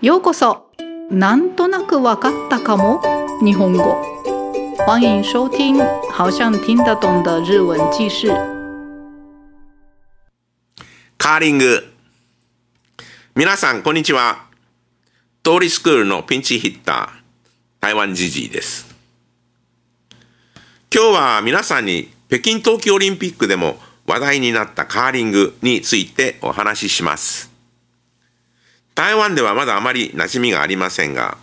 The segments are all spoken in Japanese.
ようこそなんとなくわかったかも日本語欢迎收听好像听得懂的日文记事カーリング。皆さん、こんにちは。通りスクールのピンチヒッター、台湾ジジイです。今日は皆さんに北京冬季オリンピックでも話題になったカーリングについてお話しします。台湾ではまだあまり馴染みがありませんが、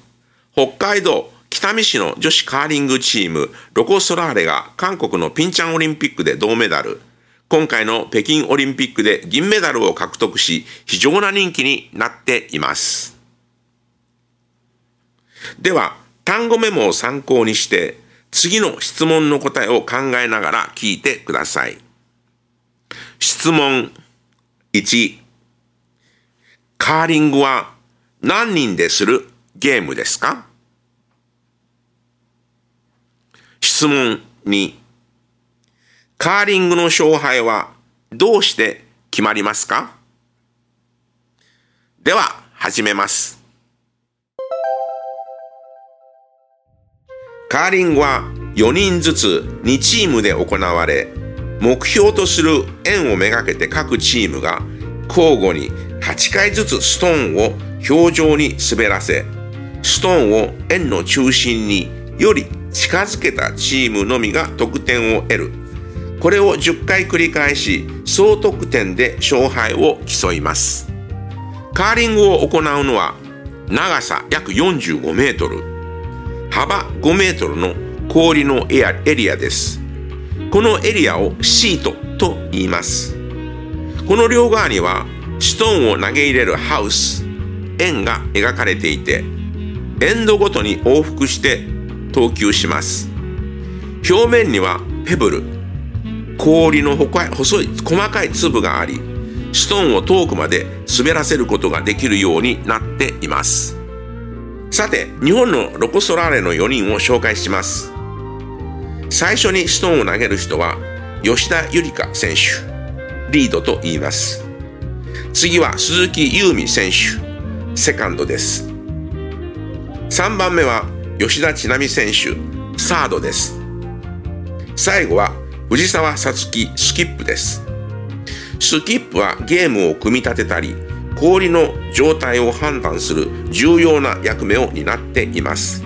北海道北見市の女子カーリングチームロコ・ソラーレが韓国のピンチャンオリンピックで銅メダル、今回の北京オリンピックで銀メダルを獲得し、非常な人気になっています。では、単語メモを参考にして、次の質問の答えを考えながら聞いてください。質問1、カーリングは何人でするゲームですか？質問2、カーリングの勝敗はどうして決まりますか？では、始めます。カーリングは4人ずつ2チームで行われ、目標とする円をめがけて各チームが交互に8回ずつストーンを表情に滑らせ、ストーンを円の中心により近づけたチームのみが得点を得る。これを10回繰り返し、総得点で勝敗を競います。カーリングを行うのは、長さ約45メートル、幅5メートルの氷のエリアです。このエリアをシートと言います。この両側にはストーンを投げ入れるハウス、円が描かれていて、エンドごとに往復して投球します。表面にはペブル、氷の細い細かい粒があり、ストーンを遠くまで滑らせることができるようになっています。さて、日本のロコ・ソラーレの4人を紹介します。最初にストーンを投げる人は吉田ゆりか選手、リードと言います。次は鈴木優美選手、セカンドです。3番目は吉田知那美選手、サードです。最後は藤沢さつきスキップです。スキップはゲームを組み立てたり、氷の状態を判断する重要な役目を担っています。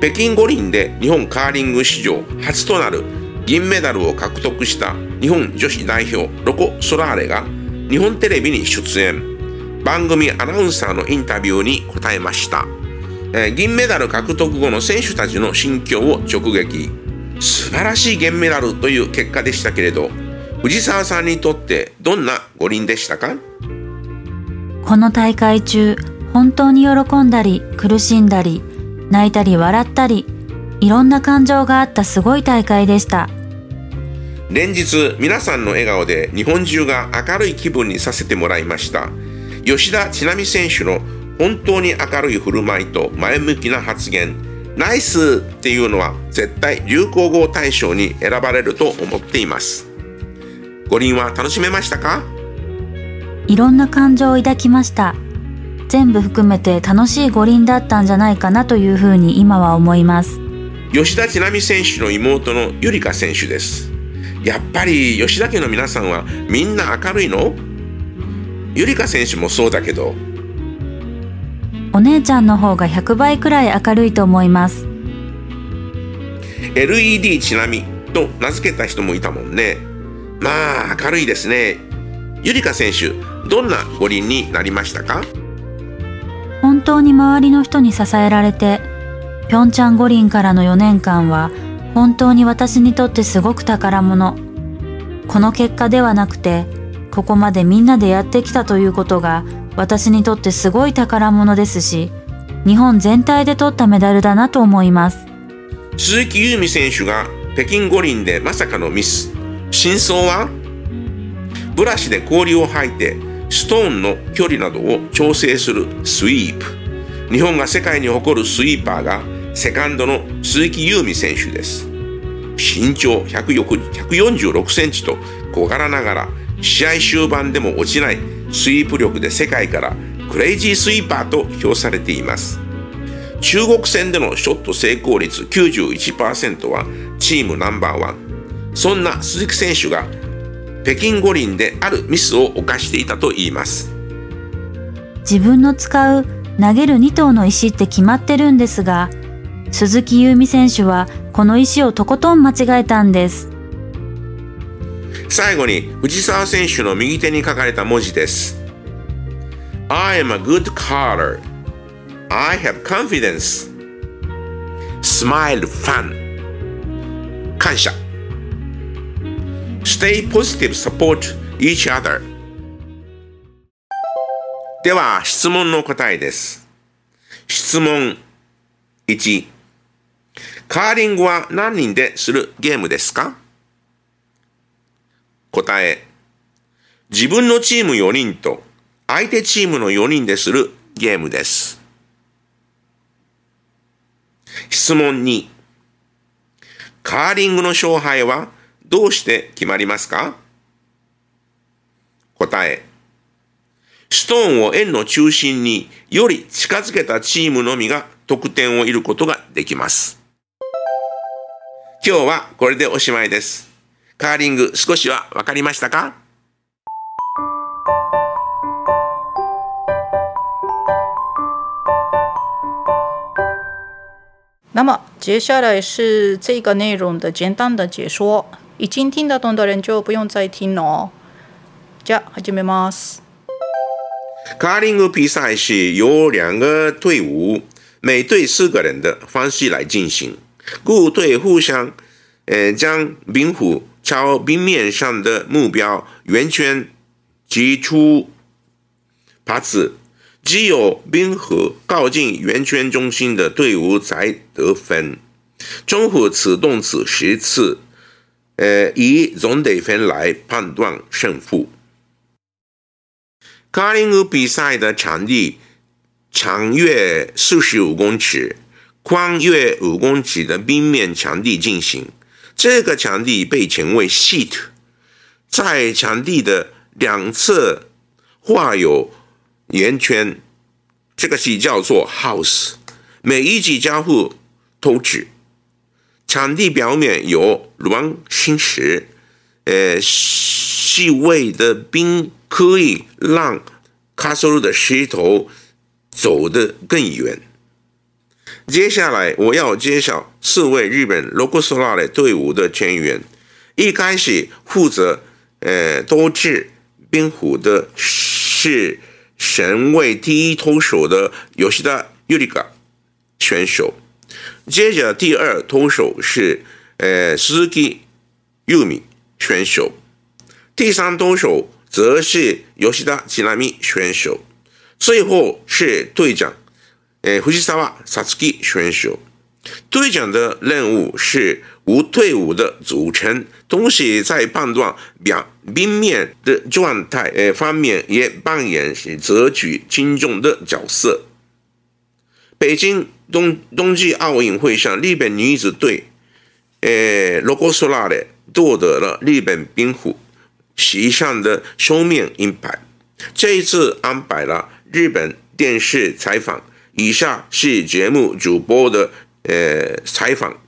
北京五輪で日本カーリング史上初となる銀メダルを獲得した日本女子代表ロコ・ソラーレが日本テレビに出演。番組アナウンサーのインタビューに答えました、えー、銀メダル獲得後の選手たちの心境を直撃。素晴らしい銀メダルという結果でしたけれど藤沢さんにとってどんな五輪でしたか？この大会中本当に喜んだり苦しんだり泣いたり笑ったりいろんな感情があったすごい大会でした。連日皆さんの笑顔で日本中が明るい気分にさせてもらいました。吉田知那美選手の本当に明るい振る舞いと前向きな発言。ナイスっていうのは絶対流行語大賞に選ばれると思っています。五輪は楽しめましたか？いろんな感情を抱きました。全部含めて楽しい五輪だったんじゃないかなというふうに今は思います。吉田知那美選手の妹のゆりか選手ですやっぱり吉田家の皆さんはみんな明るいの？ゆりか選手もそうだけど。お姉ちゃんの方が100倍くらい明るいと思います。LED ちなみと名付けた人もいたもんね。まあ明るいですね。ゆりか選手どんな五輪になりましたか？本当に周りの人に支えられてピョンチャン五輪からの4年間は本当に私にとってすごく宝物。この結果ではなくてここまでみんなでやってきたということが私にとってすごい宝物ですし日本全体で取ったメダルだなと思います。鈴木優美選手が北京五輪でまさかのミス。真相はブラシで氷を吐いてストーンの距離などを調整するスイープ。日本が世界に誇るスイーパーがセカンドの鈴木優美選手です身長146センチと小柄ながら試合終盤でも落ちないスイープ力で世界からクレイジースイーパーと評されています。中国戦でのショット成功率91%はチームナンバーワン。そんな鈴木選手が北京五輪であるミスを犯していたといいます。自分の使う投げる2頭の石って決まってるんですが、鈴木優美選手はこの石をとことん間違えたんです。最後に藤沢選手の右手に書かれた文字です。I am a good caller. I have confidence. Smile fun. 感謝。Stay positive, support each other. では、質問の答えです。質問1。カーリングは何人でするゲームですか？答え。自分のチーム4人と相手チームの4人でするゲームです。質問2。カーリングの勝敗はどうして決まりますか？答え。ストーンを円の中心により近づけたチームのみが得点を得ることができます。今日はこれでおしまいです。カーリング少しはわかりましたか？那么接下来是这个内容的简单的解说，已经听得懂的人就不用再听了哦。じゃあ始めます。カーリング比赛是由两个队伍，每队四个人的方式来进行，故队互相，呃，将冰壶朝冰面上的目标圆圈击出拍子，只有冰河靠近圆圈中心的队伍才得分。重复此动词十次，呃，以总得分来判断胜负。卡林格比赛的场地长约四十五公尺，宽约五公尺的冰面墙地进行。这个墙地被称为 sheet，在墙地的两侧画有圆圈，这个是叫做 house。每一级交互都指墙地表面有软心石，呃，细微的冰可以让卡索鲁的石头走得更远。接下来我要介绍四位日本 Locosola 队伍的成员。一开始负责呃多治冰壶的是神位第一投手的吉田尤里卡选手。接着第二投手是呃 Suzuki Yumi 选手。第三投手则是游戏的吉拉米选手。最后是队长。诶，藤沢萨斯基选手，队长的任务是无队伍的组成，同时在判断表冰面的状态诶方面也扮演是择取轻重的角色。北京冬冬季奥运会上，日本女子队诶罗戈索拉的夺得了日本冰壶席上的双面银牌。这一次安排了日本电视采访。以下是节目主播的呃采访，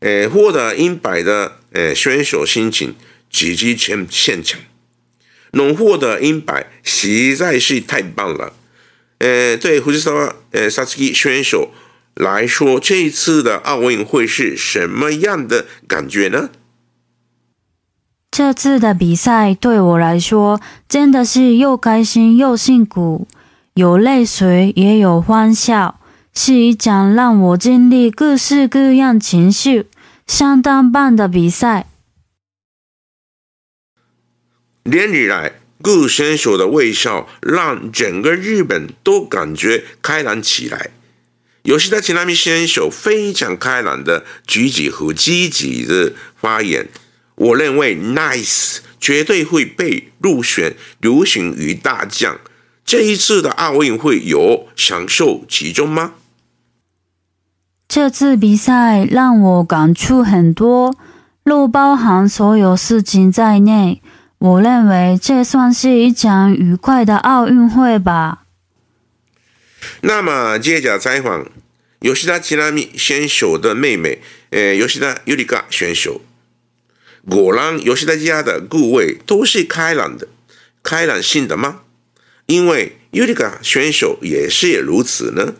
呃获得银牌的呃选手心情直击全现场，能获得银牌实在是太棒了。呃，对胡志萨呃萨斯基选手来说，这一次的奥运会是什么样的感觉呢？这次的比赛对我来说真的是又开心又辛苦。有泪水，也有欢笑，是一场让我经历各式各样情绪、相当棒的比赛。连日来，各选手的微笑让整个日本都感觉开朗起来。有些的吉拉米选手非常开朗的举止和积极的发言，我认为 Nice 绝对会被入选流行语大奖。这一次的奥运会有享受其中吗？这次比赛让我感触很多，若包含所有事情在内， 我认为这算是一场愉快的奥运会吧。那么接着采访吉田千波选手的妹妹，呃，吉田ゆりか选手。果然，吉田家的各位都是开朗的、开朗性的吗？ 因为尤里卡选手也是如此呢。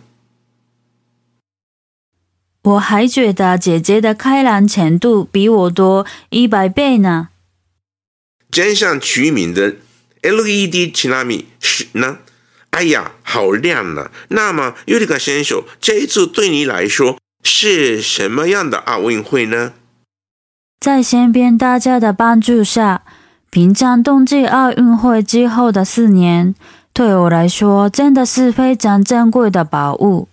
我还觉得姐姐的开朗程度比我多一百倍呢。真相取名的 LED 吉拉米是呢？哎呀，好亮啊！那么尤里卡选手这一次对你来说是什么样的奥运会呢？在身边大家的帮助下，平昌冬季奥运会之后的四年。对我来说，真的是非常珍贵的宝物。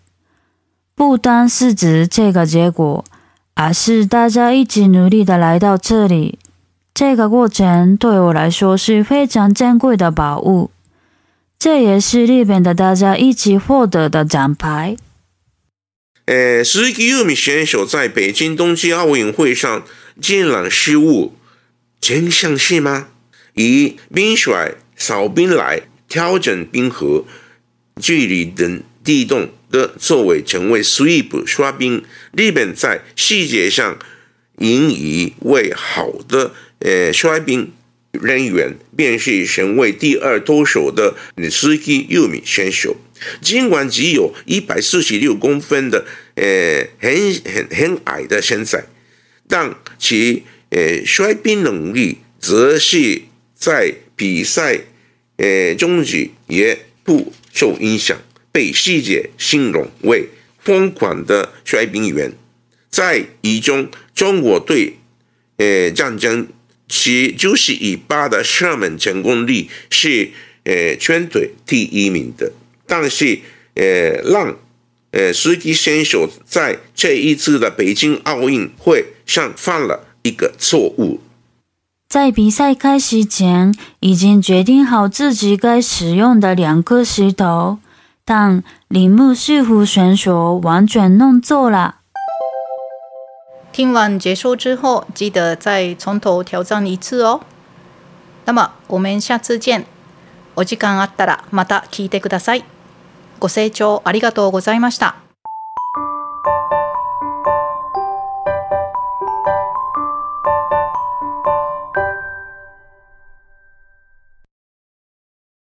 不单是指这个结果，而是大家一起努力的来到这里。这个过程对我来说是非常珍贵的宝物。这也是日本的大家一起获得的奖牌。呃，石崎佑美选手在北京冬季奥运会上竟然失误，真相是吗？以冰甩扫冰来。调整冰河距离等地动的作为成为 sweep 刷冰，日本在细节上引以为好的呃刷冰人员，便是成为第二多手的女司机佑米选手。尽管只有一百四十六公分的呃很很很矮的身材，但其呃摔冰能力则是在比赛。呃，终局也不受影响，被世界形容为疯狂的摔冰员。在一中，中国队呃战争其九十一八的射门成功率是呃全队第一名的，但是呃让呃实际选手在这一次的北京奥运会上犯了一个错误。在比赛开始前，已经决定好自己该使用的两颗石头，但铃木师傅选手完全弄错了。听完结束之后，记得再从头挑战一次哦。那么我们下次见。お時間あったらまた聞いてください。ご清聴ありがとうございました。